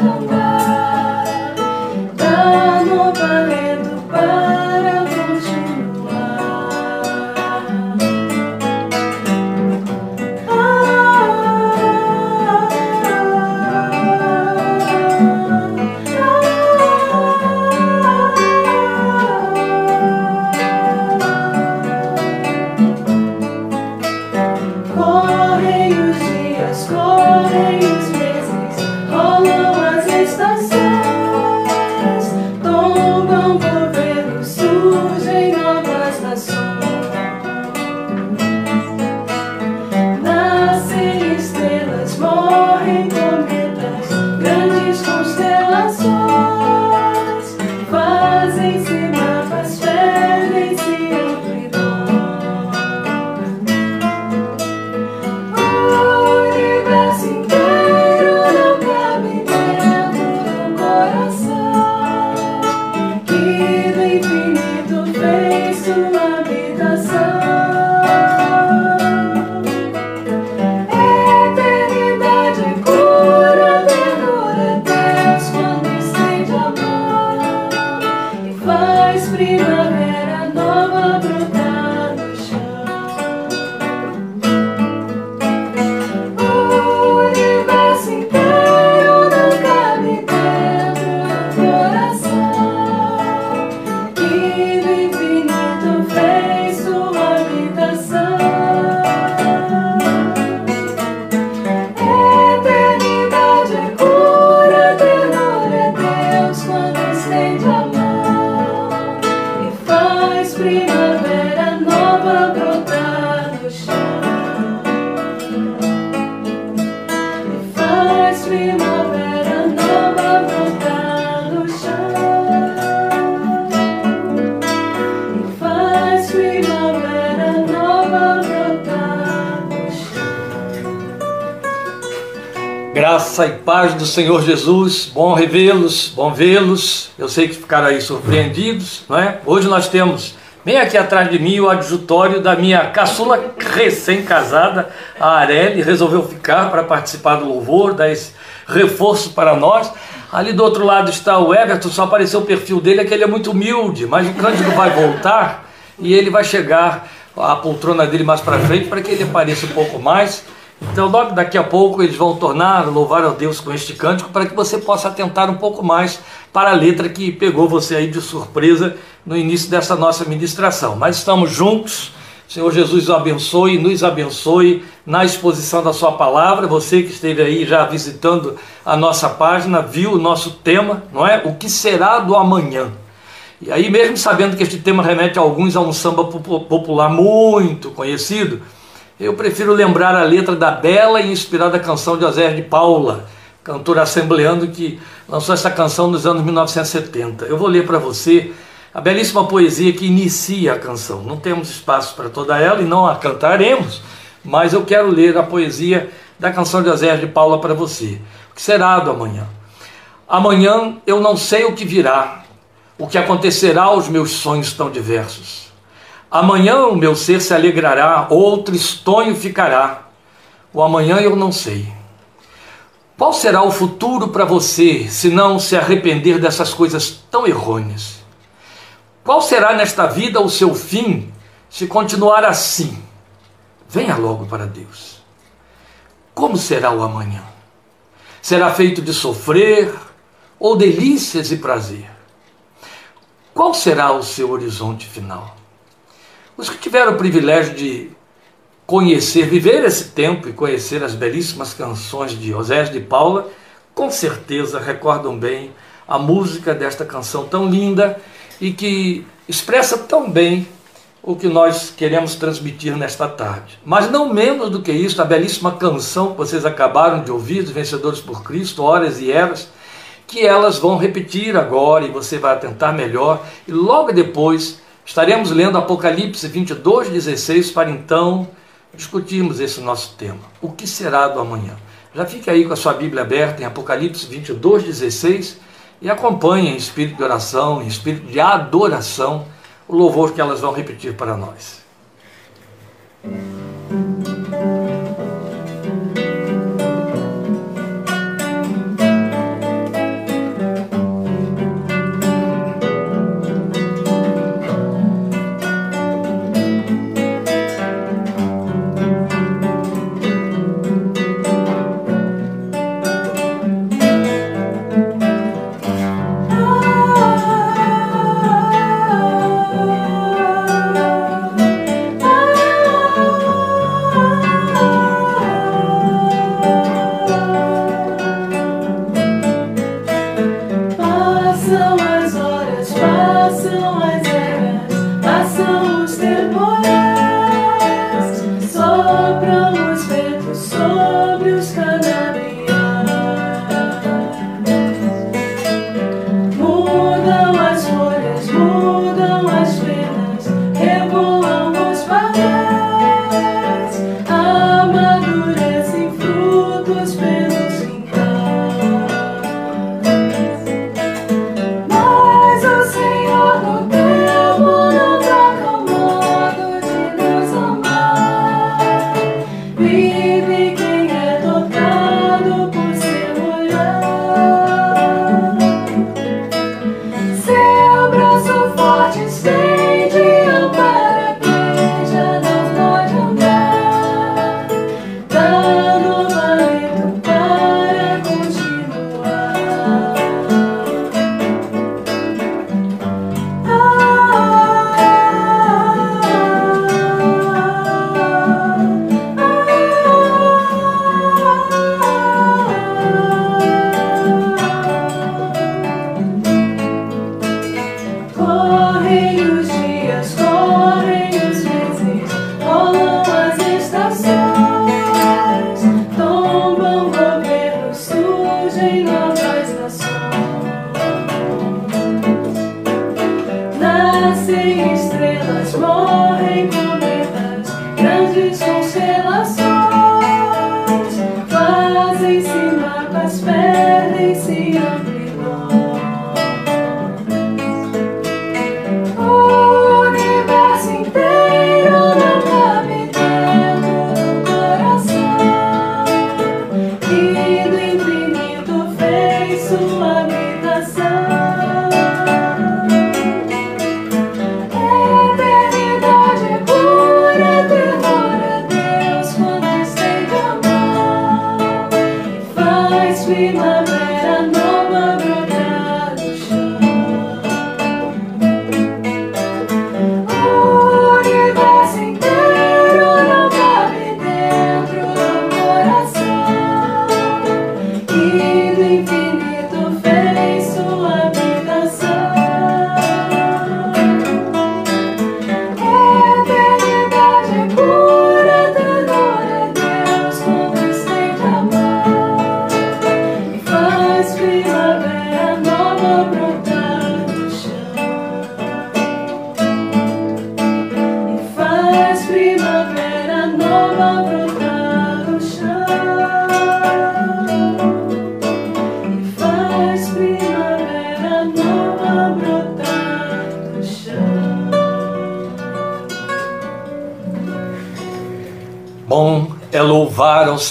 Graça do Senhor Jesus, bom revê-los, bom vê-los. Eu sei que ficaram aí surpreendidos, não é? Hoje nós temos bem aqui atrás de mim o adjutório da minha caçula recém-casada, a Areli, resolveu ficar para participar do louvor, dar esse reforço para nós. Ali do outro lado está o Everton, só apareceu o perfil dele, é que ele é muito humilde, mas o Cândido vai voltar e ele vai chegar a poltrona dele mais para frente para que ele apareça um pouco mais. Então, logo daqui a pouco, eles vão tornar louvar ao Deus com este cântico para que você possa atentar um pouco mais para a letra que pegou você aí de surpresa no início dessa nossa ministração. Mas estamos juntos. Senhor Jesus o abençoe, nos abençoe na exposição da Sua palavra. Você que esteve aí já visitando a nossa página, viu o nosso tema, não é? O que será do amanhã? E aí, mesmo sabendo que este tema remete a alguns a um samba popular muito conhecido, eu prefiro lembrar a letra da bela e inspirada canção de José de Paula, cantor assembleando que lançou essa canção nos anos 1970. Eu vou ler para você a belíssima poesia que inicia a canção. Não temos espaço para toda ela e não a cantaremos, mas eu quero ler a poesia da canção de José de Paula para você. O que será do amanhã? Amanhã eu não sei o que virá, o que acontecerá aos meus sonhos tão diversos. Amanhã o meu ser se alegrará, outro estonho ficará. O amanhã eu não sei. Qual será o futuro para você se não se arrepender dessas coisas tão errôneas? Qual será nesta vida o seu fim se continuar assim? Venha logo para Deus. Como será o amanhã? Será feito de sofrer ou delícias e prazer? Qual será o seu horizonte final? Os que tiveram o privilégio de conhecer, viver esse tempo e conhecer as belíssimas canções de Osés de Paula, com certeza recordam bem a música desta canção tão linda e que expressa tão bem o que nós queremos transmitir nesta tarde. Mas não menos do que isso, a belíssima canção que vocês acabaram de ouvir, dos Vencedores por Cristo, Horas e Eras, que elas vão repetir agora e você vai atentar melhor e logo depois Estaremos lendo Apocalipse 22, 16 para então discutirmos esse nosso tema. O que será do amanhã? Já fique aí com a sua Bíblia aberta em Apocalipse 22, 16 e acompanhe em espírito de oração, em espírito de adoração, o louvor que elas vão repetir para nós.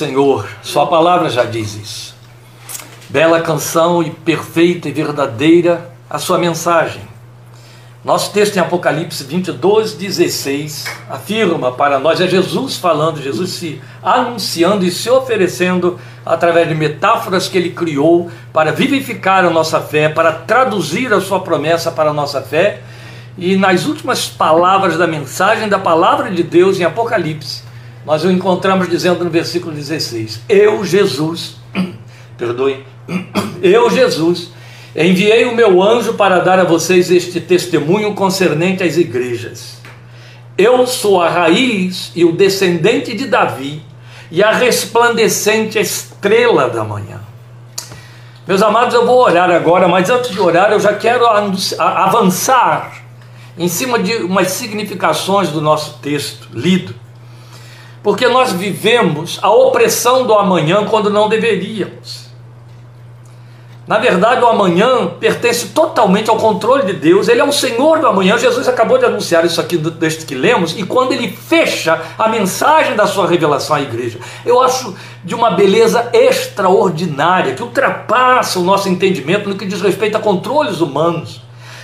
Senhor. Sua palavra já diz isso. Bela canção e perfeita e verdadeira a sua mensagem. Nosso texto em Apocalipse 22, 16 afirma para nós, é Jesus falando, Jesus se anunciando e se oferecendo através de metáforas que ele criou para vivificar a nossa fé, para traduzir a sua promessa para a nossa fé. E nas últimas palavras da mensagem da palavra de Deus em Apocalipse, nós o encontramos dizendo no versículo 16: Eu, Jesus, perdoe, eu, Jesus, enviei o meu anjo para dar a vocês este testemunho concernente às igrejas. Eu sou a raiz e o descendente de Davi e a resplandecente estrela da manhã. Meus amados, eu vou orar agora, mas antes de orar, eu já quero avançar em cima de umas significações do nosso texto lido porque nós vivemos a opressão do amanhã quando não deveríamos. Na verdade, o amanhã pertence totalmente ao controle de Deus, ele é o Senhor do amanhã. Jesus acabou de anunciar isso aqui do texto que lemos, e quando ele fecha a mensagem da sua revelação à igreja, eu acho de uma beleza extraordinária, que ultrapassa o nosso entendimento no que diz respeito a controles humanos.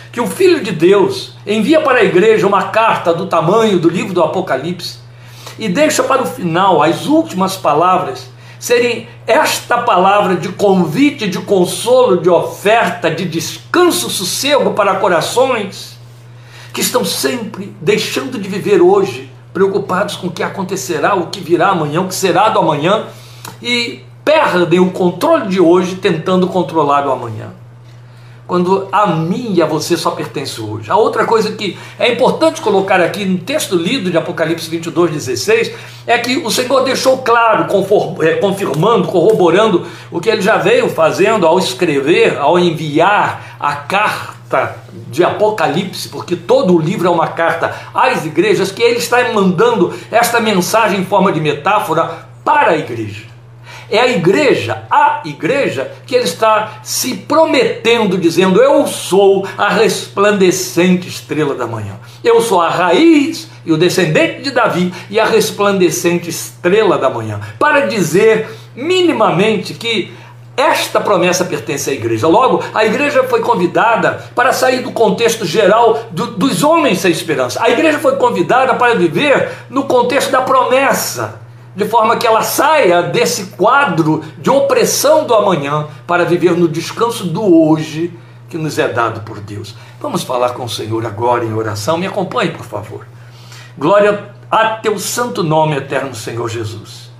Que o Filho de Deus envia para a igreja uma carta do tamanho do livro do Apocalipse, e deixa para o final as últimas palavras serem esta palavra de convite, de consolo, de oferta, de descanso, sossego para corações que estão sempre deixando de viver hoje, preocupados com o que acontecerá, o que virá amanhã, o que será do amanhã e perdem o controle de hoje tentando controlar o amanhã quando a mim e a você só pertence hoje. A outra coisa que é importante colocar aqui no texto lido de Apocalipse 22, 16, é que o Senhor deixou claro, é, confirmando, corroborando o que ele já veio fazendo ao escrever, ao enviar a carta de Apocalipse, porque todo o livro é uma carta às igrejas, que ele está mandando esta mensagem em forma de metáfora para a igreja. É a igreja, a igreja, que ele está se prometendo, dizendo: Eu sou a resplandecente estrela da manhã. Eu sou a raiz e o descendente de Davi e a resplandecente estrela da manhã. Para dizer minimamente que esta promessa pertence à igreja. Logo, a igreja foi convidada para sair do contexto geral do, dos homens sem esperança. A igreja foi convidada para viver no contexto da promessa de forma que ela saia desse quadro de opressão do amanhã para viver no descanso do hoje que nos é dado por Deus. Vamos falar com o Senhor agora em oração. Me acompanhe, por favor. Glória a teu santo nome, eterno Senhor Jesus.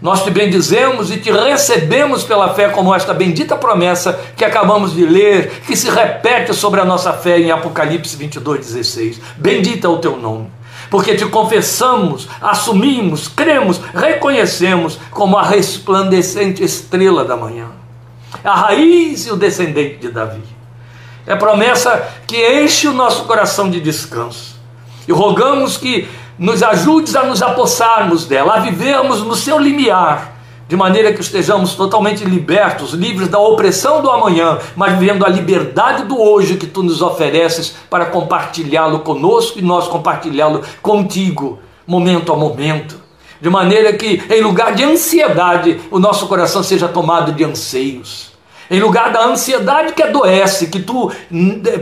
Nós te bendizemos e te recebemos pela fé como esta bendita promessa que acabamos de ler, que se repete sobre a nossa fé em Apocalipse 22, 16. Bendita é o teu nome porque te confessamos, assumimos, cremos, reconhecemos como a resplandecente estrela da manhã, a raiz e o descendente de Davi. É promessa que enche o nosso coração de descanso. E rogamos que nos ajudes a nos apossarmos dela, a vivermos no seu limiar de maneira que estejamos totalmente libertos, livres da opressão do amanhã, mas vivendo a liberdade do hoje que tu nos ofereces para compartilhá-lo conosco e nós compartilhá-lo contigo, momento a momento. De maneira que, em lugar de ansiedade, o nosso coração seja tomado de anseios em lugar da ansiedade que adoece, que tu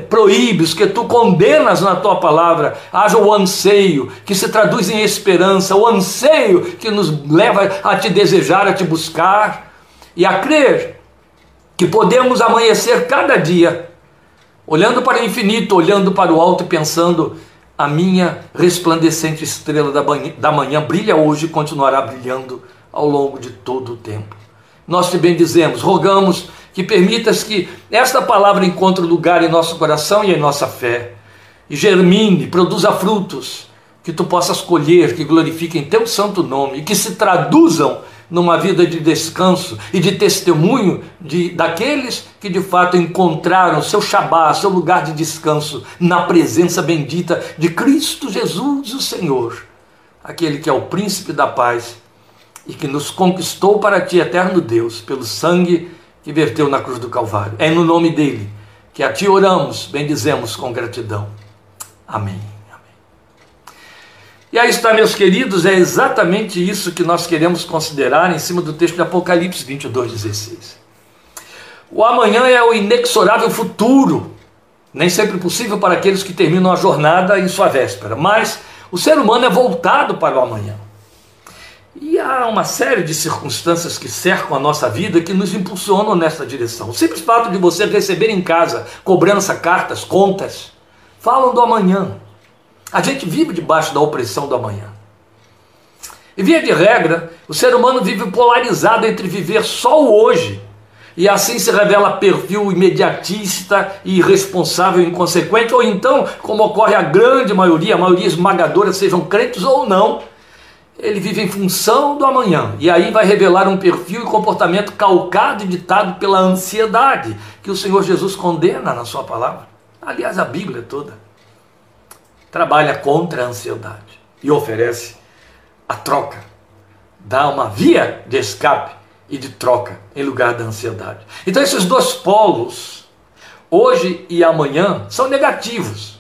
proíbes, que tu condenas na tua palavra, haja o anseio que se traduz em esperança, o anseio que nos leva a te desejar, a te buscar e a crer que podemos amanhecer cada dia, olhando para o infinito, olhando para o alto e pensando: a minha resplandecente estrela da da manhã brilha hoje e continuará brilhando ao longo de todo o tempo. Nós te bendizemos, rogamos que permitas que esta palavra encontre lugar em nosso coração e em nossa fé, e germine, produza frutos, que tu possas colher, que glorifiquem teu santo nome e que se traduzam numa vida de descanso e de testemunho de, daqueles que de fato encontraram seu Shabá, seu lugar de descanso na presença bendita de Cristo Jesus, o Senhor, aquele que é o príncipe da paz e que nos conquistou para ti, eterno Deus, pelo sangue que verteu na cruz do Calvário. É no nome dele que a ti oramos, bendizemos com gratidão. Amém. E aí está, meus queridos, é exatamente isso que nós queremos considerar em cima do texto de Apocalipse 22, 16. O amanhã é o inexorável futuro, nem sempre possível para aqueles que terminam a jornada em sua véspera, mas o ser humano é voltado para o amanhã. E há uma série de circunstâncias que cercam a nossa vida que nos impulsionam nessa direção. O simples fato de você receber em casa cobrança, cartas, contas, falam do amanhã. A gente vive debaixo da opressão do amanhã. E via de regra, o ser humano vive polarizado entre viver só o hoje, e assim se revela perfil imediatista e irresponsável e inconsequente, ou então, como ocorre a grande maioria, a maioria esmagadora, sejam crentes ou não, ele vive em função do amanhã, e aí vai revelar um perfil e comportamento calcado e ditado pela ansiedade, que o Senhor Jesus condena na sua palavra. Aliás, a Bíblia toda trabalha contra a ansiedade e oferece a troca, dá uma via de escape e de troca em lugar da ansiedade. Então, esses dois polos, hoje e amanhã, são negativos.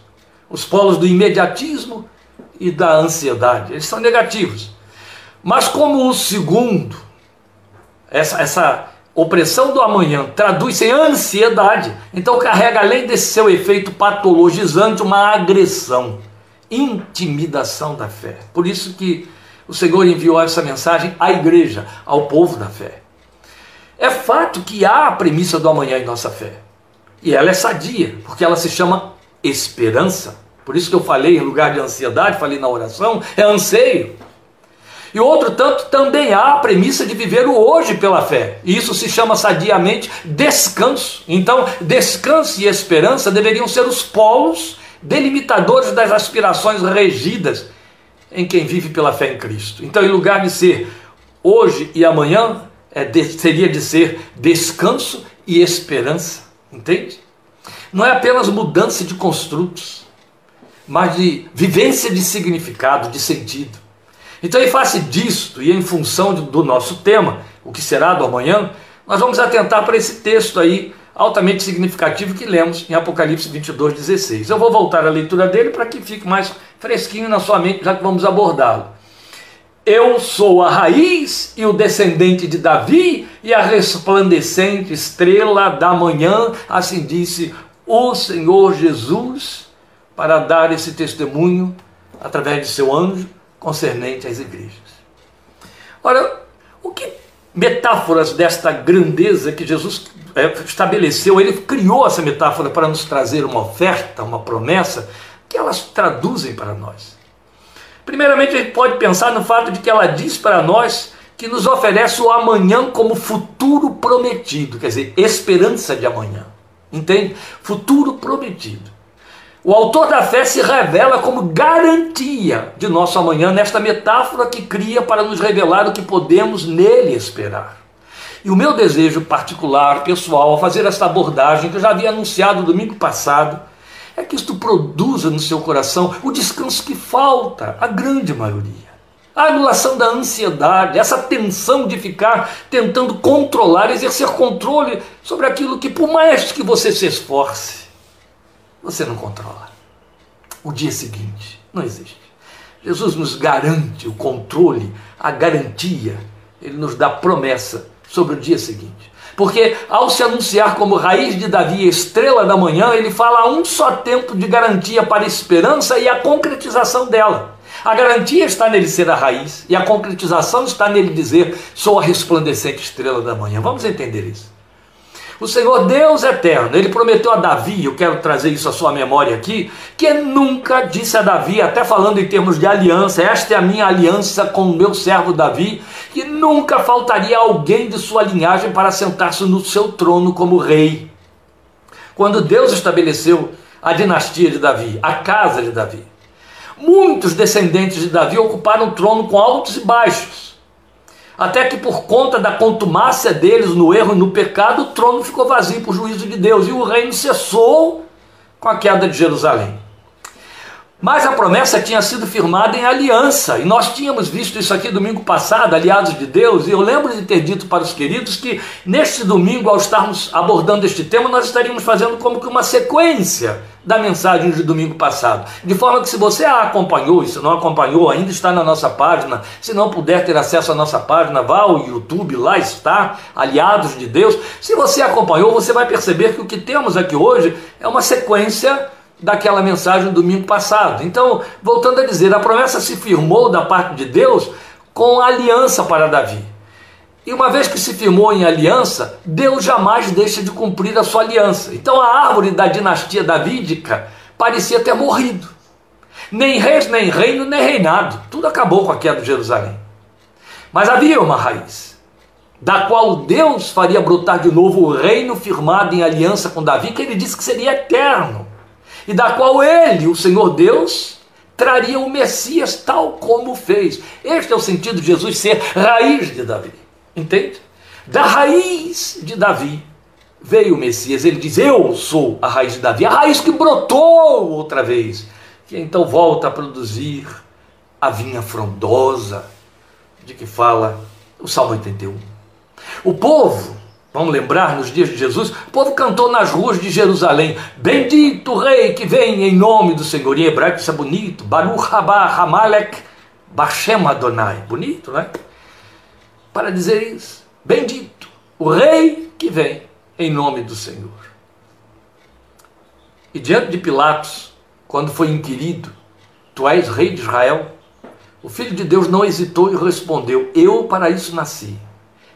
Os polos do imediatismo e da ansiedade, eles são negativos. Mas, como o segundo, essa, essa opressão do amanhã traduz-se em ansiedade, então carrega, além desse seu efeito patologizante, uma agressão intimidação da fé. Por isso que o Senhor enviou essa mensagem à igreja, ao povo da fé. É fato que há a premissa do amanhã em nossa fé. E ela é sadia, porque ela se chama esperança. Por isso que eu falei em lugar de ansiedade, falei na oração, é anseio. E outro tanto também há a premissa de viver o hoje pela fé. E isso se chama sadiamente descanso. Então, descanso e esperança deveriam ser os polos delimitadores das aspirações regidas em quem vive pela fé em Cristo. Então, em lugar de ser hoje e amanhã, é de, seria de ser descanso e esperança. Entende? Não é apenas mudança de construtos, mas de vivência de significado, de sentido. Então, em face disto e em função do nosso tema, o que será do amanhã, nós vamos atentar para esse texto aí altamente significativo que lemos em Apocalipse 22, 16. Eu vou voltar à leitura dele para que fique mais fresquinho na sua mente, já que vamos abordá-lo. Eu sou a raiz e o descendente de Davi e a resplandecente estrela da manhã, assim disse o Senhor Jesus, para dar esse testemunho através de seu anjo concernente às igrejas. Ora, o que metáforas desta grandeza que Jesus é, estabeleceu, ele criou essa metáfora para nos trazer uma oferta, uma promessa, que elas traduzem para nós. Primeiramente, a gente pode pensar no fato de que ela diz para nós que nos oferece o amanhã como futuro prometido, quer dizer, esperança de amanhã. Entende? Futuro prometido. O autor da fé se revela como garantia de nosso amanhã nesta metáfora que cria para nos revelar o que podemos nele esperar. E o meu desejo particular, pessoal, ao fazer esta abordagem, que eu já havia anunciado domingo passado, é que isto produza no seu coração o descanso que falta, a grande maioria. A anulação da ansiedade, essa tensão de ficar tentando controlar, exercer controle sobre aquilo que, por mais que você se esforce, você não controla. O dia seguinte não existe. Jesus nos garante o controle, a garantia, ele nos dá promessa sobre o dia seguinte. Porque ao se anunciar como raiz de Davi, estrela da manhã, ele fala um só tempo de garantia para a esperança e a concretização dela. A garantia está nele ser a raiz e a concretização está nele dizer: sou a resplandecente estrela da manhã. Vamos entender isso. O Senhor Deus eterno, ele prometeu a Davi, eu quero trazer isso à sua memória aqui, que nunca disse a Davi, até falando em termos de aliança, esta é a minha aliança com o meu servo Davi, que nunca faltaria alguém de sua linhagem para sentar-se no seu trono como rei. Quando Deus estabeleceu a dinastia de Davi, a casa de Davi, muitos descendentes de Davi ocuparam o trono com altos e baixos até que por conta da contumácia deles no erro e no pecado, o trono ficou vazio por juízo de Deus e o reino cessou com a queda de Jerusalém. Mas a promessa tinha sido firmada em aliança, e nós tínhamos visto isso aqui domingo passado, aliados de Deus, e eu lembro de ter dito para os queridos que neste domingo, ao estarmos abordando este tema, nós estaríamos fazendo como que uma sequência da mensagem de domingo passado. De forma que se você a acompanhou, e se não acompanhou, ainda está na nossa página, se não puder ter acesso à nossa página, vá ao YouTube, lá está, Aliados de Deus. Se você acompanhou, você vai perceber que o que temos aqui hoje é uma sequência daquela mensagem do domingo passado. Então, voltando a dizer, a promessa se firmou da parte de Deus com aliança para Davi. E uma vez que se firmou em aliança, Deus jamais deixa de cumprir a sua aliança. Então a árvore da dinastia davídica parecia ter morrido. Nem reis, nem reino, nem reinado. Tudo acabou com a queda de Jerusalém. Mas havia uma raiz, da qual Deus faria brotar de novo o reino firmado em aliança com Davi, que ele disse que seria eterno e da qual ele, o Senhor Deus, traria o Messias tal como fez. Este é o sentido de Jesus ser raiz de Davi. Entende? Da raiz de Davi veio o Messias. Ele diz: Eu sou a raiz de Davi, a raiz que brotou outra vez, que então volta a produzir a vinha frondosa de que fala o Salmo 81. O povo Vamos lembrar, nos dias de Jesus, o povo cantou nas ruas de Jerusalém: Bendito rei que vem em nome do Senhor. Em hebraico isso é bonito. Baruch haba hamalek bashem Adonai. Bonito, né? Para dizer isso. Bendito o rei que vem em nome do Senhor. E diante de Pilatos, quando foi inquirido, Tu és rei de Israel? O filho de Deus não hesitou e respondeu: Eu para isso nasci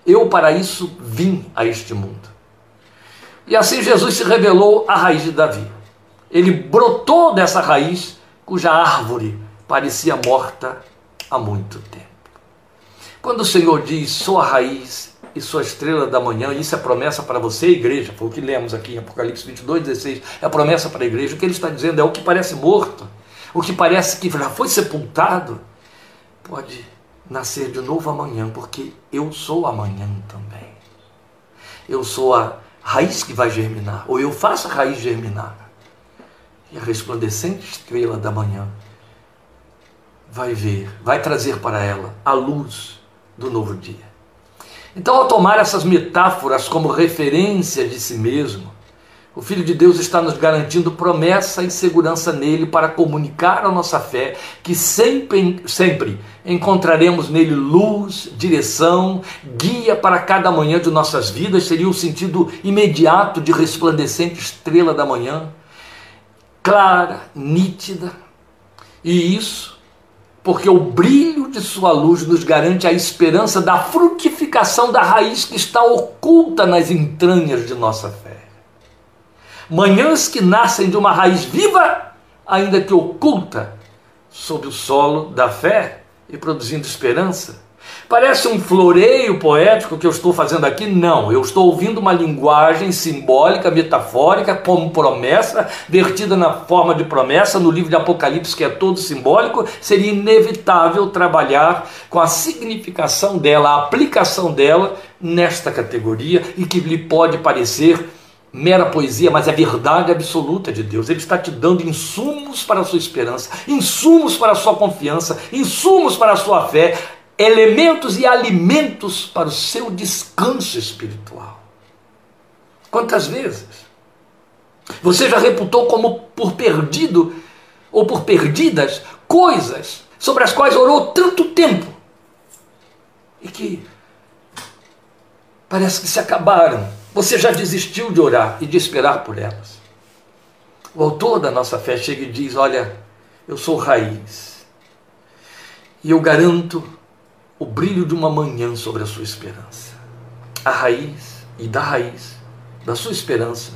eu para isso vim a este mundo. E assim Jesus se revelou a raiz de Davi. Ele brotou dessa raiz cuja árvore parecia morta há muito tempo. Quando o Senhor diz: Sou a raiz e sou a estrela da manhã, isso é promessa para você, igreja, foi o que lemos aqui em Apocalipse 22, 16, é a promessa para a igreja. O que ele está dizendo é o que parece morto, o que parece que já foi sepultado, pode nascer de novo amanhã, porque eu sou amanhã também. Eu sou a raiz que vai germinar, ou eu faço a raiz germinar. E a resplandecente estrela da manhã vai ver, vai trazer para ela a luz do novo dia. Então, ao tomar essas metáforas como referência de si mesmo, o Filho de Deus está nos garantindo promessa e segurança nele para comunicar a nossa fé, que sempre, sempre encontraremos nele luz, direção, guia para cada manhã de nossas vidas, seria o sentido imediato de resplandecente estrela da manhã, clara, nítida, e isso porque o brilho de sua luz nos garante a esperança da frutificação da raiz que está oculta nas entranhas de nossa fé manhãs que nascem de uma raiz viva, ainda que oculta, sob o solo da fé e produzindo esperança. Parece um floreio poético que eu estou fazendo aqui? Não, eu estou ouvindo uma linguagem simbólica, metafórica, como promessa, vertida na forma de promessa no livro de Apocalipse, que é todo simbólico. Seria inevitável trabalhar com a significação dela, a aplicação dela nesta categoria e que lhe pode parecer mera poesia, mas é verdade absoluta de Deus. Ele está te dando insumos para a sua esperança, insumos para a sua confiança, insumos para a sua fé, elementos e alimentos para o seu descanso espiritual. Quantas vezes você já reputou como por perdido ou por perdidas coisas sobre as quais orou tanto tempo e que parece que se acabaram você já desistiu de orar e de esperar por elas. O autor da nossa fé chega e diz: Olha, eu sou raiz. E eu garanto o brilho de uma manhã sobre a sua esperança. A raiz, e da raiz, da sua esperança,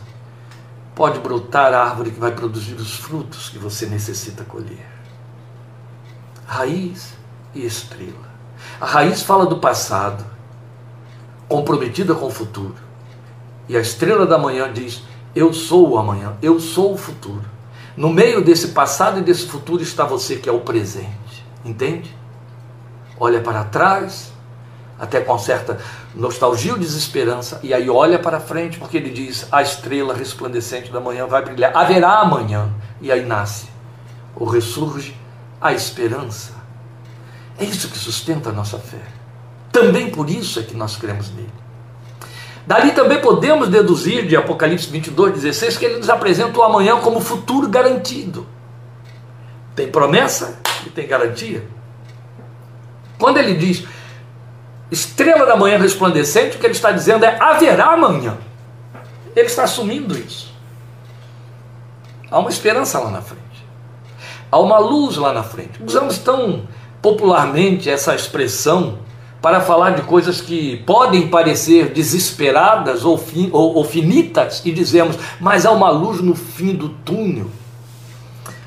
pode brotar a árvore que vai produzir os frutos que você necessita colher. Raiz e estrela. A raiz fala do passado, comprometida com o futuro. E a estrela da manhã diz: Eu sou o amanhã, eu sou o futuro. No meio desse passado e desse futuro está você que é o presente. Entende? Olha para trás, até com certa nostalgia ou desesperança, e aí olha para frente, porque ele diz: a estrela resplandecente da manhã vai brilhar, haverá amanhã, e aí nasce, ou ressurge a esperança. É isso que sustenta a nossa fé. Também por isso é que nós cremos nele. Dali também podemos deduzir de Apocalipse 22, 16, que ele nos apresenta o amanhã como futuro garantido. Tem promessa e tem garantia. Quando ele diz estrela da manhã resplandecente, o que ele está dizendo é haverá amanhã. Ele está assumindo isso. Há uma esperança lá na frente. Há uma luz lá na frente. Usamos tão popularmente essa expressão para falar de coisas que podem parecer desesperadas ou, fin, ou, ou finitas e dizemos, mas há uma luz no fim do túnel.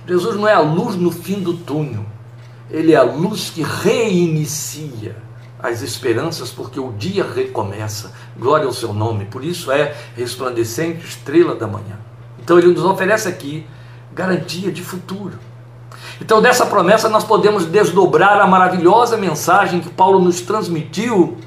Jesus não é a luz no fim do túnel, ele é a luz que reinicia as esperanças, porque o dia recomeça. Glória ao seu nome. Por isso é resplandecente estrela da manhã. Então ele nos oferece aqui garantia de futuro. Então, dessa promessa, nós podemos desdobrar a maravilhosa mensagem que Paulo nos transmitiu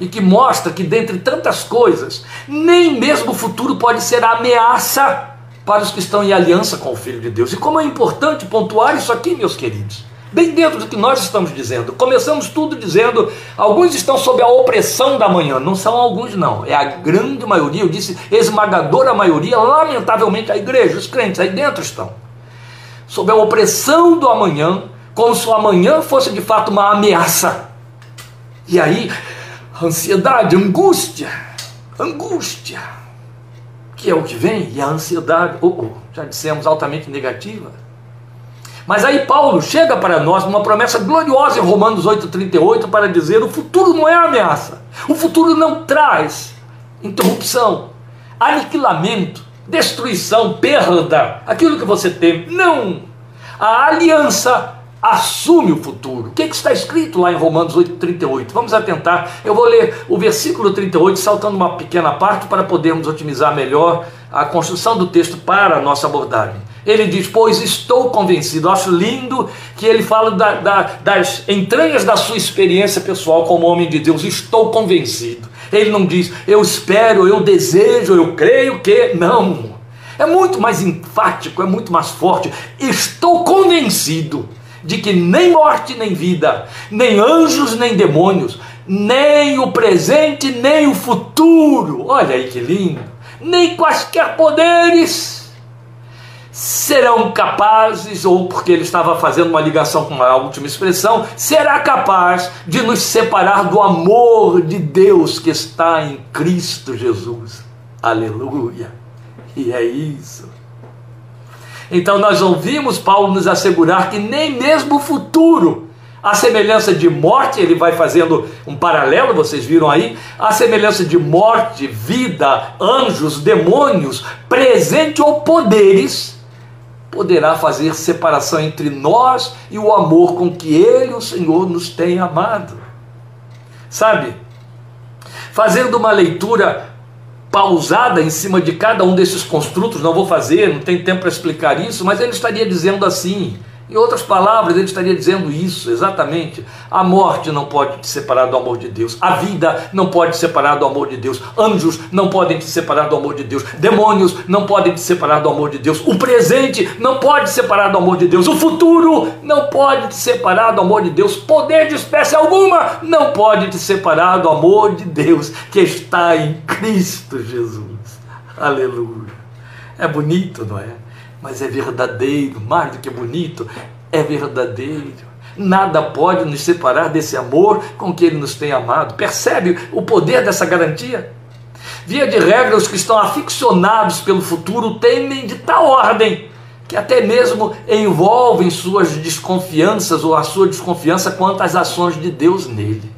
e que mostra que, dentre tantas coisas, nem mesmo o futuro pode ser ameaça para os que estão em aliança com o Filho de Deus. E como é importante pontuar isso aqui, meus queridos bem dentro do que nós estamos dizendo. Começamos tudo dizendo, alguns estão sob a opressão da manhã, não são alguns não, é a grande maioria, eu disse esmagadora maioria, lamentavelmente a igreja, os crentes aí dentro estão, sob a opressão do amanhã, como se o amanhã fosse de fato uma ameaça. E aí, ansiedade, angústia, angústia, que é o que vem, e a ansiedade, oh, oh, já dissemos, altamente negativa mas aí Paulo chega para nós numa promessa gloriosa em Romanos 8,38 para dizer: o futuro não é ameaça, o futuro não traz interrupção, aniquilamento, destruição, perda, aquilo que você tem. Não! A aliança assume o futuro. O que, é que está escrito lá em Romanos 8,38? Vamos atentar. Eu vou ler o versículo 38, saltando uma pequena parte para podermos otimizar melhor a construção do texto para a nossa abordagem. Ele diz: Pois estou convencido. Acho lindo que ele fala da, da, das entranhas da sua experiência pessoal como homem de Deus. Estou convencido. Ele não diz: Eu espero, eu desejo, eu creio que. Não. É muito mais enfático, é muito mais forte. Estou convencido de que nem morte, nem vida, nem anjos, nem demônios, nem o presente, nem o futuro. Olha aí que lindo. Nem quaisquer poderes serão capazes, ou porque ele estava fazendo uma ligação com a última expressão, será capaz de nos separar do amor de Deus que está em Cristo Jesus. Aleluia! E é isso. Então nós ouvimos Paulo nos assegurar que nem mesmo o futuro, a semelhança de morte, ele vai fazendo um paralelo, vocês viram aí, a semelhança de morte, vida, anjos, demônios, presente ou poderes, poderá fazer separação entre nós e o amor com que Ele, o Senhor, nos tem amado. Sabe? Fazendo uma leitura pausada em cima de cada um desses construtos, não vou fazer, não tem tempo para explicar isso, mas ele estaria dizendo assim: em outras palavras, ele estaria dizendo isso exatamente. A morte não pode te separar do amor de Deus. A vida não pode te separar do amor de Deus. Anjos não podem te separar do amor de Deus. Demônios não podem te separar do amor de Deus. O presente não pode te separar do amor de Deus. O futuro não pode te separar do amor de Deus. Poder de espécie alguma não pode te separar do amor de Deus que está em Cristo Jesus. Aleluia. É bonito, não é? Mas é verdadeiro, mais do que bonito, é verdadeiro. Nada pode nos separar desse amor com que Ele nos tem amado. Percebe o poder dessa garantia? Via de regra, os que estão aficionados pelo futuro temem de tal ordem que até mesmo envolvem suas desconfianças ou a sua desconfiança quanto às ações de Deus nele.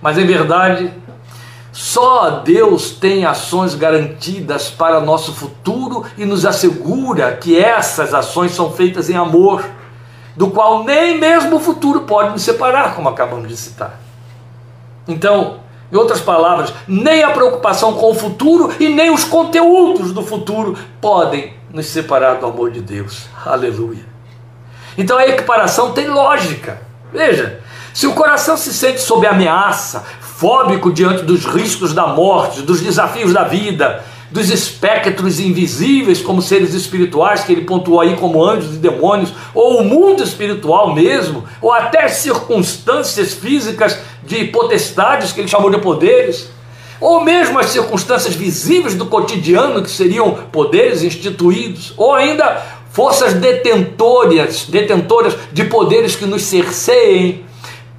Mas em verdade, Só Deus tem ações garantidas para nosso futuro e nos assegura que essas ações são feitas em amor, do qual nem mesmo o futuro pode nos separar, como acabamos de citar. Então, em outras palavras, nem a preocupação com o futuro e nem os conteúdos do futuro podem nos separar do amor de Deus. Aleluia. Então a equiparação tem lógica. Veja, se o coração se sente sob ameaça, fóbico diante dos riscos da morte, dos desafios da vida, dos espectros invisíveis como seres espirituais que ele pontuou aí como anjos e demônios, ou o mundo espiritual mesmo, ou até circunstâncias físicas de potestades que ele chamou de poderes, ou mesmo as circunstâncias visíveis do cotidiano que seriam poderes instituídos, ou ainda forças detentoras, detentoras de poderes que nos cerceiem,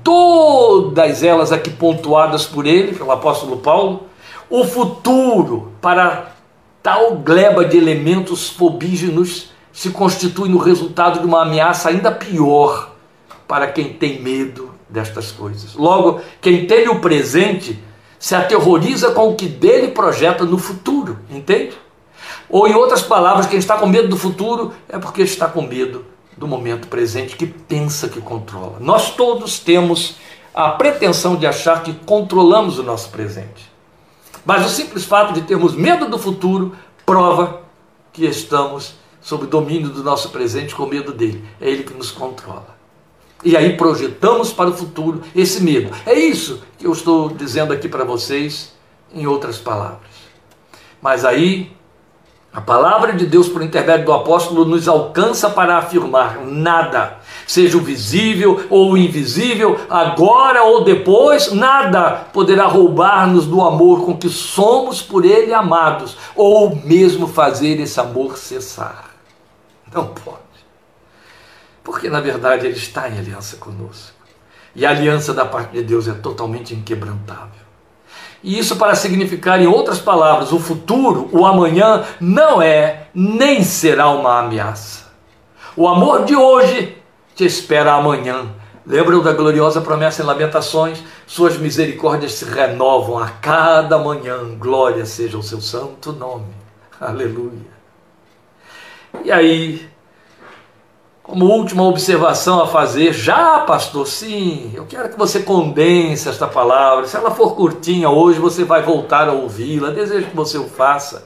todas elas aqui pontuadas por ele, pelo apóstolo Paulo, o futuro para tal gleba de elementos fobígenos se constitui no resultado de uma ameaça ainda pior para quem tem medo destas coisas. Logo, quem teme o presente se aterroriza com o que dele projeta no futuro, entende? Ou em outras palavras, quem está com medo do futuro é porque está com medo do momento presente que pensa que controla. Nós todos temos a pretensão de achar que controlamos o nosso presente. Mas o simples fato de termos medo do futuro prova que estamos sob domínio do nosso presente com medo dele. É ele que nos controla. E aí projetamos para o futuro esse medo. É isso que eu estou dizendo aqui para vocês, em outras palavras. Mas aí a palavra de Deus, por intermédio do apóstolo, nos alcança para afirmar: nada, seja o visível ou o invisível, agora ou depois, nada poderá roubar-nos do amor com que somos por Ele amados, ou mesmo fazer esse amor cessar. Não pode. Porque, na verdade, Ele está em aliança conosco. E a aliança da parte de Deus é totalmente inquebrantável. E isso para significar, em outras palavras, o futuro, o amanhã, não é nem será uma ameaça. O amor de hoje te espera amanhã. Lembram da gloriosa promessa em Lamentações? Suas misericórdias se renovam a cada manhã. Glória seja o seu santo nome. Aleluia. E aí, como última observação a fazer, já, pastor, sim, eu quero que você condense esta palavra. Se ela for curtinha hoje, você vai voltar a ouvi-la. Desejo que você o faça.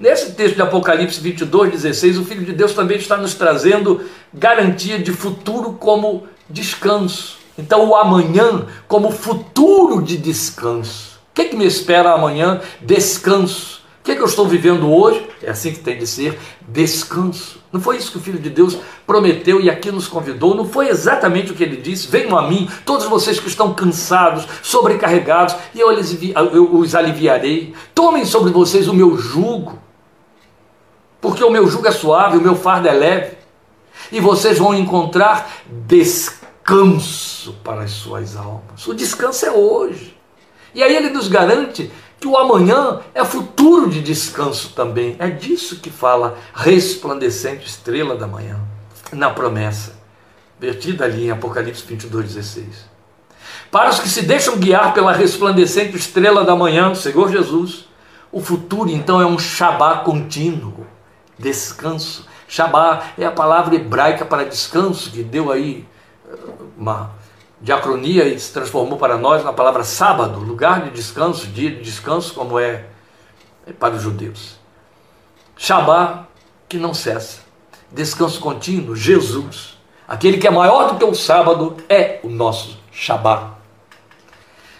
Nesse texto de Apocalipse 22, 16, o Filho de Deus também está nos trazendo garantia de futuro como descanso. Então, o amanhã como futuro de descanso. O que, é que me espera amanhã? Descanso. Que, é que eu estou vivendo hoje? É assim que tem de ser: descanso. Não foi isso que o Filho de Deus prometeu e aqui nos convidou? Não foi exatamente o que ele disse? Venham a mim, todos vocês que estão cansados, sobrecarregados, e eu, eu os aliviarei. Tomem sobre vocês o meu jugo, porque o meu jugo é suave, o meu fardo é leve, e vocês vão encontrar descanso para as suas almas. O descanso é hoje. E aí ele nos garante que o amanhã é futuro de descanso também. É disso que fala resplandecente estrela da manhã, na promessa, vertida ali em Apocalipse 22, 16. Para os que se deixam guiar pela resplandecente estrela da manhã, Senhor Jesus, o futuro então é um Shabá contínuo, descanso. Shabá é a palavra hebraica para descanso, que deu aí eh, uma diacronia e se transformou para nós na palavra sábado, lugar de descanso, dia de descanso, como é, para os judeus. Shabá, que não cessa. Descanso contínuo, Jesus. Aquele que é maior do que o sábado é o nosso Shabá.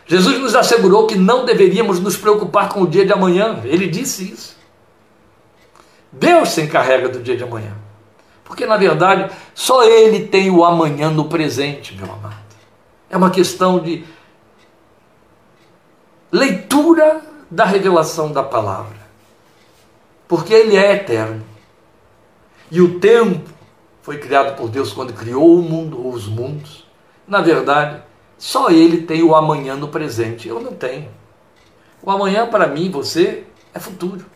Jesus nos assegurou que não deveríamos nos preocupar com o dia de amanhã. Ele disse isso. Deus se encarrega do dia de amanhã. Porque, na verdade, só Ele tem o amanhã no presente, meu amado. É uma questão de leitura da revelação da palavra. Porque ele é eterno. E o tempo foi criado por Deus quando criou o mundo ou os mundos. Na verdade, só ele tem o amanhã no presente. Eu não tenho. O amanhã para mim, você, é futuro.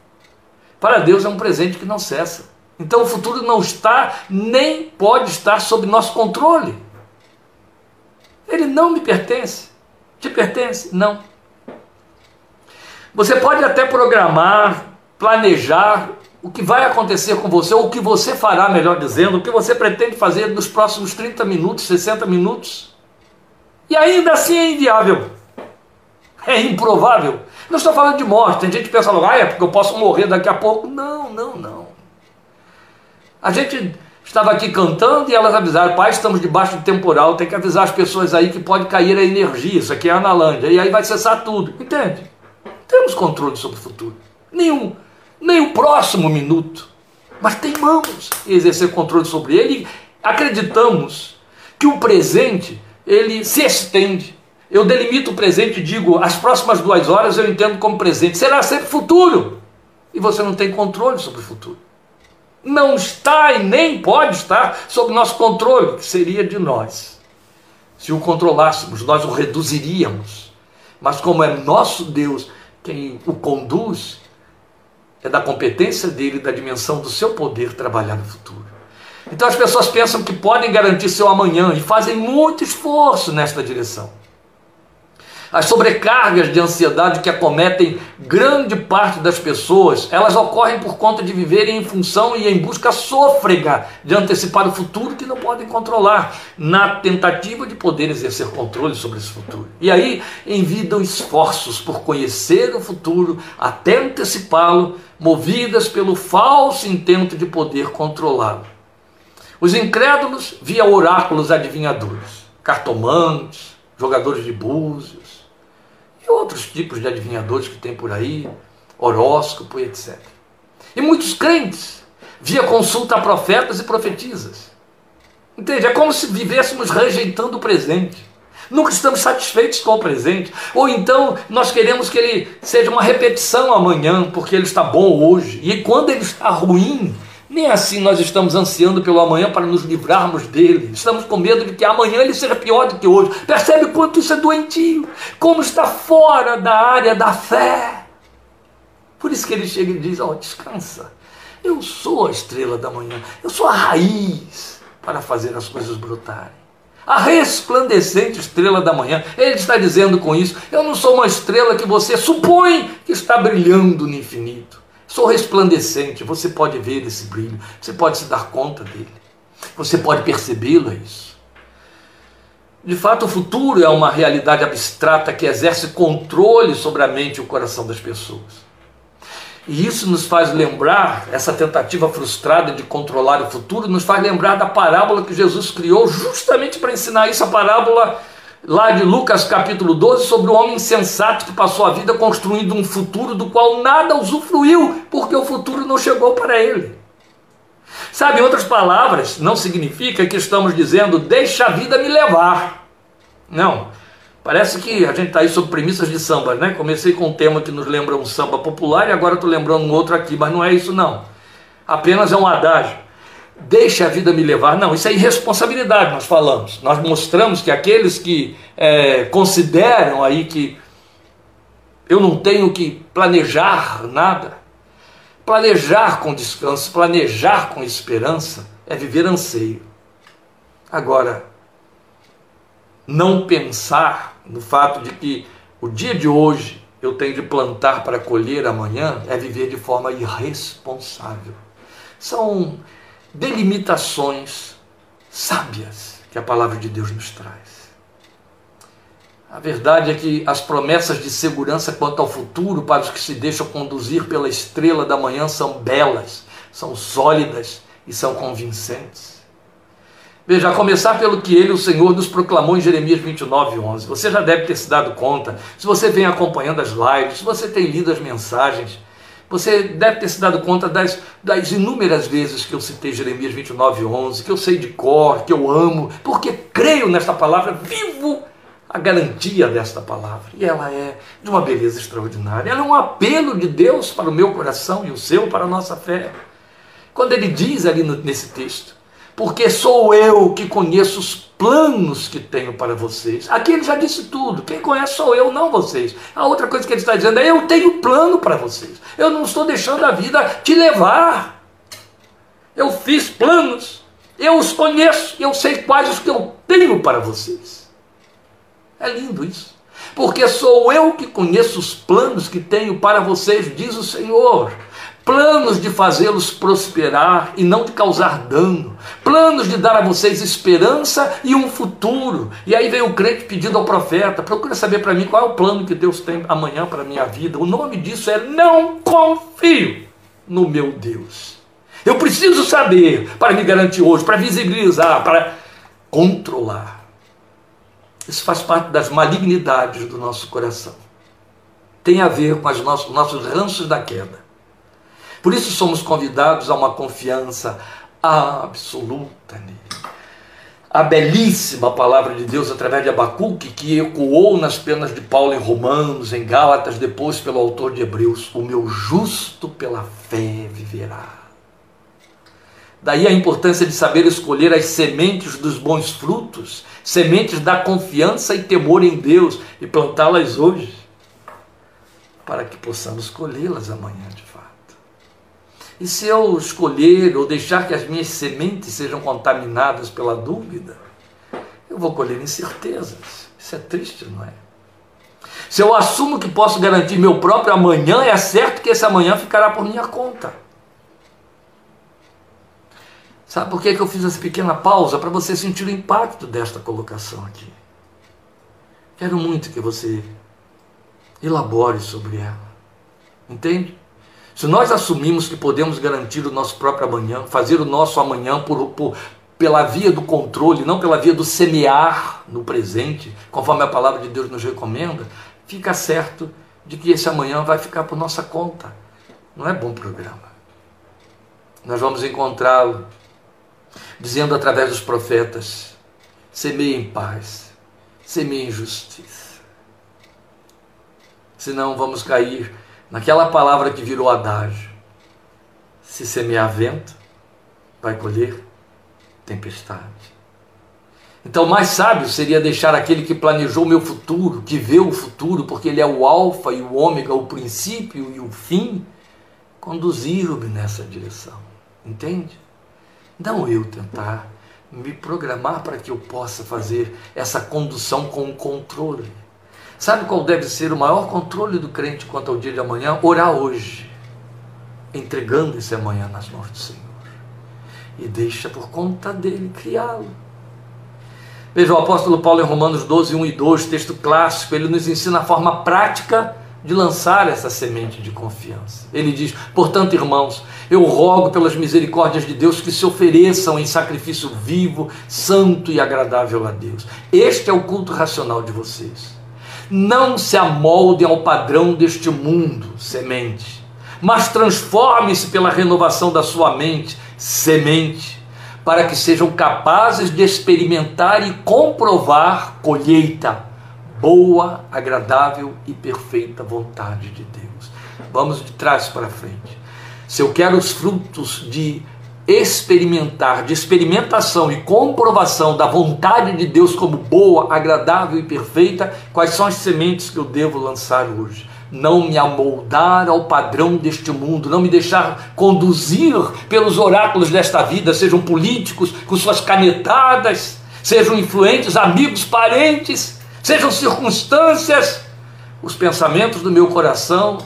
Para Deus é um presente que não cessa. Então o futuro não está, nem pode estar sob nosso controle. Ele não me pertence. Te pertence? Não. Você pode até programar, planejar o que vai acontecer com você, ou o que você fará, melhor dizendo, o que você pretende fazer nos próximos 30 minutos, 60 minutos. E ainda assim é inviável. É improvável. Não estou falando de morte. Tem gente que pensa, ah, é porque eu posso morrer daqui a pouco. Não, não, não. A gente estava aqui cantando e elas avisaram, pai, estamos debaixo de temporal, tem que avisar as pessoas aí que pode cair a energia, isso aqui é Analândia, e aí vai cessar tudo. Entende? Temos controle sobre o futuro. Nenhum nem o próximo minuto, mas teimamos em exercer controle sobre ele. Acreditamos que o presente ele se estende. Eu delimito o presente e digo, as próximas duas horas eu entendo como presente. Será sempre futuro. E você não tem controle sobre o futuro. Não está e nem pode estar sob nosso controle, que seria de nós. Se o controlássemos, nós o reduziríamos. Mas como é nosso Deus quem o conduz, é da competência dele, da dimensão do seu poder trabalhar no futuro. Então as pessoas pensam que podem garantir seu amanhã e fazem muito esforço nesta direção. As sobrecargas de ansiedade que acometem grande parte das pessoas, elas ocorrem por conta de viverem em função e em busca sôfrega de antecipar o futuro que não podem controlar, na tentativa de poder exercer controle sobre esse futuro. E aí envidam esforços por conhecer o futuro até antecipá-lo, movidas pelo falso intento de poder controlá-lo. Os incrédulos via oráculos adivinhadores, cartomantes, jogadores de búzios, outros tipos de adivinhadores que tem por aí, horóscopo e etc. E muitos crentes via consulta a profetas e profetisas. Entende? É como se vivêssemos rejeitando o presente. Nunca estamos satisfeitos com o presente. Ou então nós queremos que ele seja uma repetição amanhã, porque ele está bom hoje. E quando ele está ruim, nem assim nós estamos ansiando pelo amanhã para nos livrarmos dele. Estamos com medo de que amanhã ele seja pior do que hoje. Percebe quanto isso é doentio? Como está fora da área da fé. Por isso que ele chega e diz: Ó, oh, descansa. Eu sou a estrela da manhã. Eu sou a raiz para fazer as coisas brotarem. A resplandecente estrela da manhã. Ele está dizendo com isso: Eu não sou uma estrela que você supõe que está brilhando no infinito. Sou resplandecente, você pode ver esse brilho, você pode se dar conta dele, você pode percebê-lo, é isso. De fato, o futuro é uma realidade abstrata que exerce controle sobre a mente e o coração das pessoas. E isso nos faz lembrar, essa tentativa frustrada de controlar o futuro, nos faz lembrar da parábola que Jesus criou justamente para ensinar isso, a parábola lá de Lucas capítulo 12, sobre o homem insensato que passou a vida construindo um futuro do qual nada usufruiu, porque o futuro não chegou para ele. Sabe, em outras palavras, não significa que estamos dizendo, deixa a vida me levar. Não. Parece que a gente está aí sob premissas de samba, né? Comecei com um tema que nos lembra um samba popular e agora estou lembrando um outro aqui, mas não é isso não. Apenas é um adágio deixe a vida me levar. Não, isso é irresponsabilidade, nós falamos. Nós mostramos que aqueles que é, consideram aí que eu não tenho que planejar nada, planejar com descanso, planejar com esperança, é viver anseio. Agora, não pensar no fato de que o dia de hoje eu tenho de plantar para colher amanhã é viver de forma irresponsável. São delimitações sábias que a palavra de Deus nos traz. A verdade é que as promessas de segurança quanto ao futuro para os que se deixam conduzir pela estrela da manhã são belas, são sólidas e são convincentes. Veja, a começar pelo que ele, o Senhor, nos proclamou em Jeremias 29, 11. Você já deve ter se dado conta, se você vem acompanhando as lives, se você tem lido as mensagens, você deve ter se dado conta das, das inúmeras vezes que eu citei Jeremias 29, 11, que eu sei de cor, que eu amo, porque creio nesta palavra, vivo a garantia desta palavra. E ela é de uma beleza extraordinária. Ela é um apelo de Deus para o meu coração e o seu, para a nossa fé. Quando ele diz ali no, nesse texto, porque sou eu que conheço os planos que tenho para vocês. Aqui ele já disse tudo. Quem conhece sou eu, não vocês. A outra coisa que ele está dizendo é: eu tenho plano para vocês. Eu não estou deixando a vida te levar. Eu fiz planos. Eu os conheço. Eu sei quais os que eu tenho para vocês. É lindo isso. porque sou eu que conheço os planos que tenho para vocês, diz o Senhor planos de fazê-los prosperar e não de causar dano, planos de dar a vocês esperança e um futuro. E aí veio o crente pedindo ao profeta: procura saber para mim qual é o plano que Deus tem amanhã para a minha vida. O nome disso é não confio no meu Deus. Eu preciso saber para me garantir hoje, para visibilizar, para controlar. Isso faz parte das malignidades do nosso coração. Tem a ver com os nossos, nossos ranços da queda. Por isso somos convidados a uma confiança absoluta nele. A belíssima palavra de Deus através de Abacuque, que ecoou nas penas de Paulo em Romanos, em Gálatas, depois pelo autor de Hebreus: O meu justo pela fé viverá. Daí a importância de saber escolher as sementes dos bons frutos, sementes da confiança e temor em Deus, e plantá-las hoje, para que possamos colhê-las amanhã de e se eu escolher ou deixar que as minhas sementes sejam contaminadas pela dúvida, eu vou colher incertezas. Isso é triste, não é? Se eu assumo que posso garantir meu próprio amanhã, é certo que esse amanhã ficará por minha conta. Sabe por que eu fiz essa pequena pausa? Para você sentir o impacto desta colocação aqui. Quero muito que você elabore sobre ela. Entende? Se nós assumimos que podemos garantir o nosso próprio amanhã, fazer o nosso amanhã por, por, pela via do controle, não pela via do semear no presente, conforme a palavra de Deus nos recomenda, fica certo de que esse amanhã vai ficar por nossa conta. Não é bom programa. Nós vamos encontrá-lo dizendo através dos profetas: semeie em paz, semeie em justiça. Senão vamos cair naquela palavra que virou adágio. Se semear vento, vai colher tempestade. Então, mais sábio seria deixar aquele que planejou o meu futuro, que vê o futuro, porque ele é o Alfa e o Ômega, o princípio e o fim, conduzir-me nessa direção. Entende? Não eu tentar me programar para que eu possa fazer essa condução com controle. Sabe qual deve ser o maior controle do crente quanto ao dia de amanhã? Orar hoje, entregando esse amanhã nas mãos do Senhor. E deixa por conta dele criá-lo. Veja o apóstolo Paulo em Romanos 12, 1 e 2, texto clássico, ele nos ensina a forma prática de lançar essa semente de confiança. Ele diz: Portanto, irmãos, eu rogo pelas misericórdias de Deus que se ofereçam em sacrifício vivo, santo e agradável a Deus. Este é o culto racional de vocês. Não se amoldem ao padrão deste mundo, semente, mas transforme-se pela renovação da sua mente, semente, para que sejam capazes de experimentar e comprovar colheita, boa, agradável e perfeita vontade de Deus. Vamos de trás para frente. Se eu quero os frutos de experimentar, de experimentação e comprovação da vontade de Deus como boa, agradável e perfeita, quais são as sementes que eu devo lançar hoje? Não me amoldar ao padrão deste mundo, não me deixar conduzir pelos oráculos desta vida, sejam políticos com suas canetadas, sejam influentes, amigos, parentes, sejam circunstâncias, os pensamentos do meu coração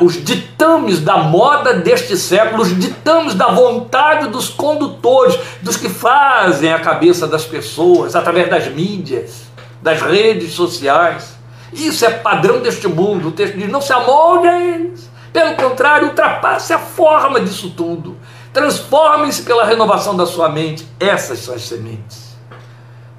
os ditames da moda deste século, os ditames da vontade dos condutores, dos que fazem a cabeça das pessoas através das mídias, das redes sociais. Isso é padrão deste mundo. O texto diz: não se amolde a eles. Pelo contrário, ultrapasse a forma disso tudo. Transformem-se pela renovação da sua mente. Essas são as sementes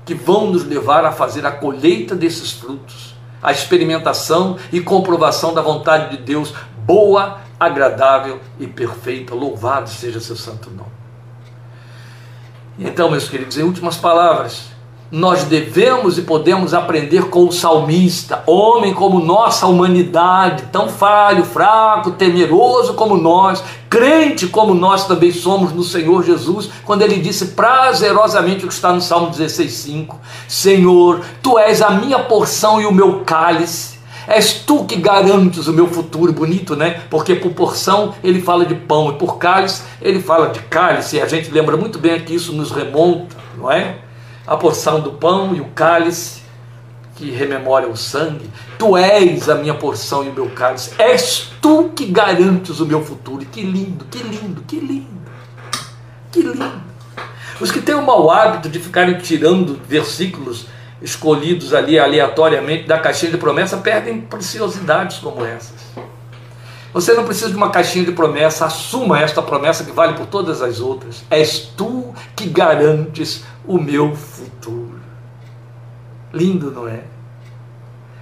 que vão nos levar a fazer a colheita desses frutos a experimentação e comprovação da vontade de Deus, boa, agradável e perfeita. Louvado seja seu santo nome. Então, meus queridos, em últimas palavras, nós devemos e podemos aprender com o salmista, homem como nossa humanidade, tão falho, fraco, temeroso como nós, crente como nós também somos no Senhor Jesus, quando ele disse prazerosamente o que está no Salmo 16,5: Senhor, tu és a minha porção e o meu cálice. És tu que garantes o meu futuro, bonito, né? Porque por porção ele fala de pão e por cálice ele fala de cálice, e a gente lembra muito bem que isso nos remonta, não é? A porção do pão e o cálice que rememora o sangue. Tu és a minha porção e o meu cálice. És tu que garantes o meu futuro. Que lindo, que lindo, que lindo. Que lindo. Os que têm o mau hábito de ficarem tirando versículos escolhidos ali aleatoriamente da caixinha de promessa perdem preciosidades como essas. Você não precisa de uma caixinha de promessa, assuma esta promessa que vale por todas as outras. És tu que garantes o meu futuro. Lindo, não é?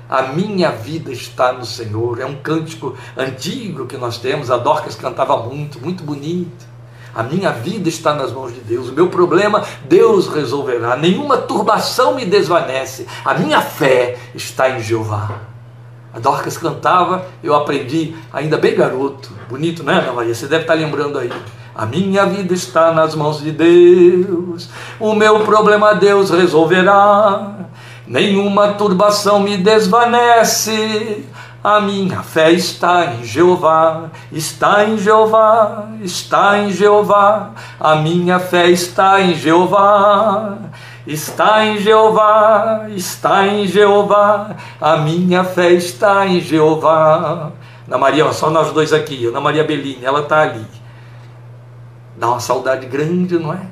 A minha vida está no Senhor. É um cântico antigo que nós temos, a Dorcas cantava muito, muito bonito. A minha vida está nas mãos de Deus. O meu problema, Deus resolverá. Nenhuma turbação me desvanece. A minha fé está em Jeová. A Dorcas cantava, eu aprendi ainda bem garoto. Bonito, né, Maria? Você deve estar lembrando aí. A minha vida está nas mãos de Deus. O meu problema Deus resolverá. Nenhuma turbação me desvanece. A minha fé está em Jeová, está em Jeová, está em Jeová. A minha fé está em Jeová, está em Jeová, está em Jeová. A minha fé está em Jeová. Ana Maria, só nós dois aqui, Ana Maria Bellini, ela está ali. Dá uma saudade grande, não é?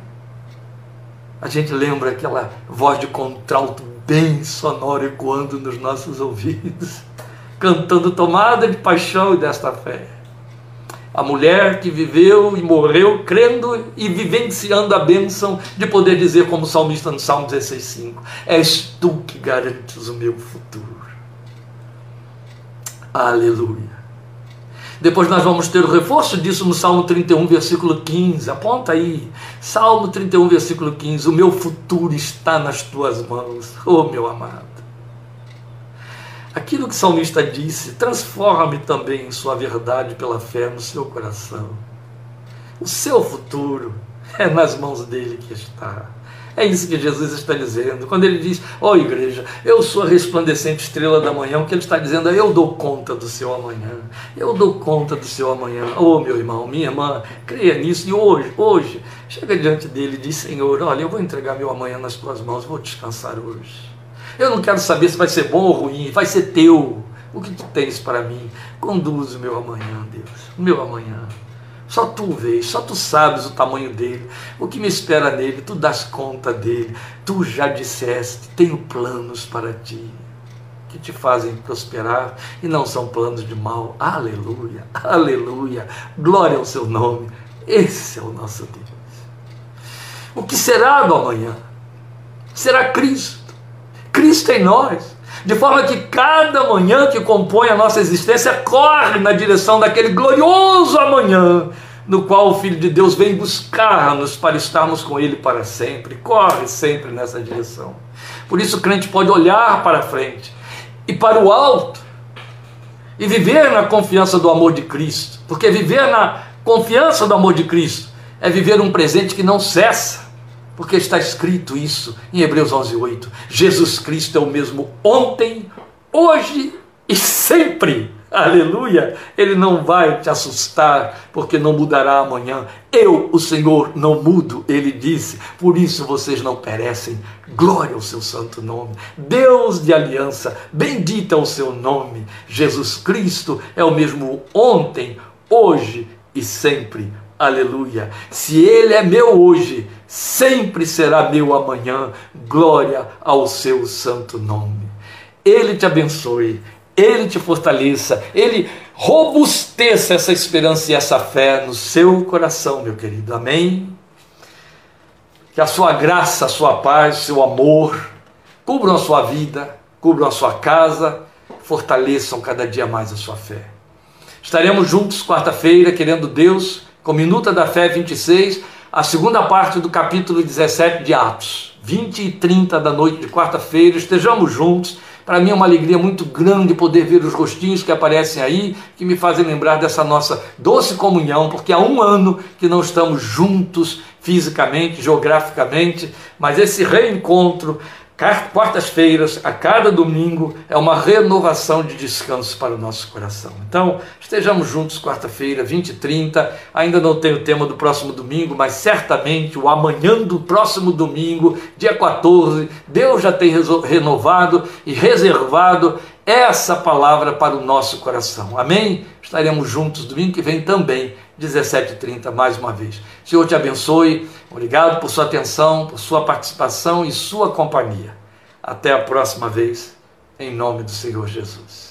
A gente lembra aquela voz de contralto bem sonora ecoando nos nossos ouvidos cantando tomada de paixão e desta fé. A mulher que viveu e morreu crendo e vivenciando a bênção de poder dizer, como salmista no Salmo 16,5: És tu que garantes o meu futuro. Aleluia. Depois nós vamos ter o reforço disso no Salmo 31, versículo 15. Aponta aí. Salmo 31, versículo 15. O meu futuro está nas tuas mãos, oh meu amado. Aquilo que o salmista disse, transforme também em sua verdade pela fé no seu coração. O seu futuro é nas mãos dele que está. É isso que Jesus está dizendo. Quando ele diz, ó oh, igreja, eu sou a resplandecente estrela da manhã, o que ele está dizendo é, eu dou conta do seu amanhã. Eu dou conta do seu amanhã. Oh, meu irmão, minha irmã, creia nisso. E hoje, hoje, chega diante dele e diz, Senhor, olha, eu vou entregar meu amanhã nas tuas mãos, vou descansar hoje. Eu não quero saber se vai ser bom ou ruim, vai ser teu. O que tu tens para mim? Conduz o meu amanhã, Deus, o meu amanhã. Só tu vês, só tu sabes o tamanho dele, o que me espera nele, tu das conta dele. Tu já disseste, tenho planos para ti, que te fazem prosperar e não são planos de mal. Aleluia, aleluia, glória ao seu nome. Esse é o nosso Deus. O que será do amanhã? Será Cristo Cristo em nós. De forma que cada manhã que compõe a nossa existência corre na direção daquele glorioso amanhã, no qual o Filho de Deus vem buscar-nos para estarmos com Ele para sempre. Corre sempre nessa direção. Por isso o crente pode olhar para frente e para o alto e viver na confiança do amor de Cristo. Porque viver na confiança do amor de Cristo é viver um presente que não cessa porque está escrito isso em Hebreus 11:8. Jesus Cristo é o mesmo ontem, hoje e sempre. Aleluia! Ele não vai te assustar, porque não mudará amanhã. Eu, o Senhor, não mudo, ele disse. Por isso vocês não perecem. Glória ao seu santo nome. Deus de aliança, bendito é o seu nome. Jesus Cristo é o mesmo ontem, hoje e sempre. Aleluia. Se ele é meu hoje, sempre será meu amanhã. Glória ao seu santo nome. Ele te abençoe, ele te fortaleça, ele robusteça essa esperança e essa fé no seu coração, meu querido. Amém. Que a sua graça, a sua paz, seu amor cubram a sua vida, cubram a sua casa, fortaleçam cada dia mais a sua fé. Estaremos juntos quarta-feira, querendo Deus, com Minuta da Fé 26 a segunda parte do capítulo 17 de Atos, 20 e 30 da noite de quarta-feira, estejamos juntos. Para mim é uma alegria muito grande poder ver os rostinhos que aparecem aí, que me fazem lembrar dessa nossa doce comunhão, porque há um ano que não estamos juntos fisicamente, geograficamente, mas esse reencontro quartas-feiras, a cada domingo, é uma renovação de descanso para o nosso coração. Então, estejamos juntos quarta-feira, 20 e 30. Ainda não tenho o tema do próximo domingo, mas certamente o amanhã do próximo domingo, dia 14, Deus já tem renovado e reservado essa palavra para o nosso coração. Amém? Estaremos juntos domingo que vem também, 17h30, mais uma vez. Senhor te abençoe. Obrigado por sua atenção, por sua participação e sua companhia. Até a próxima vez, em nome do Senhor Jesus.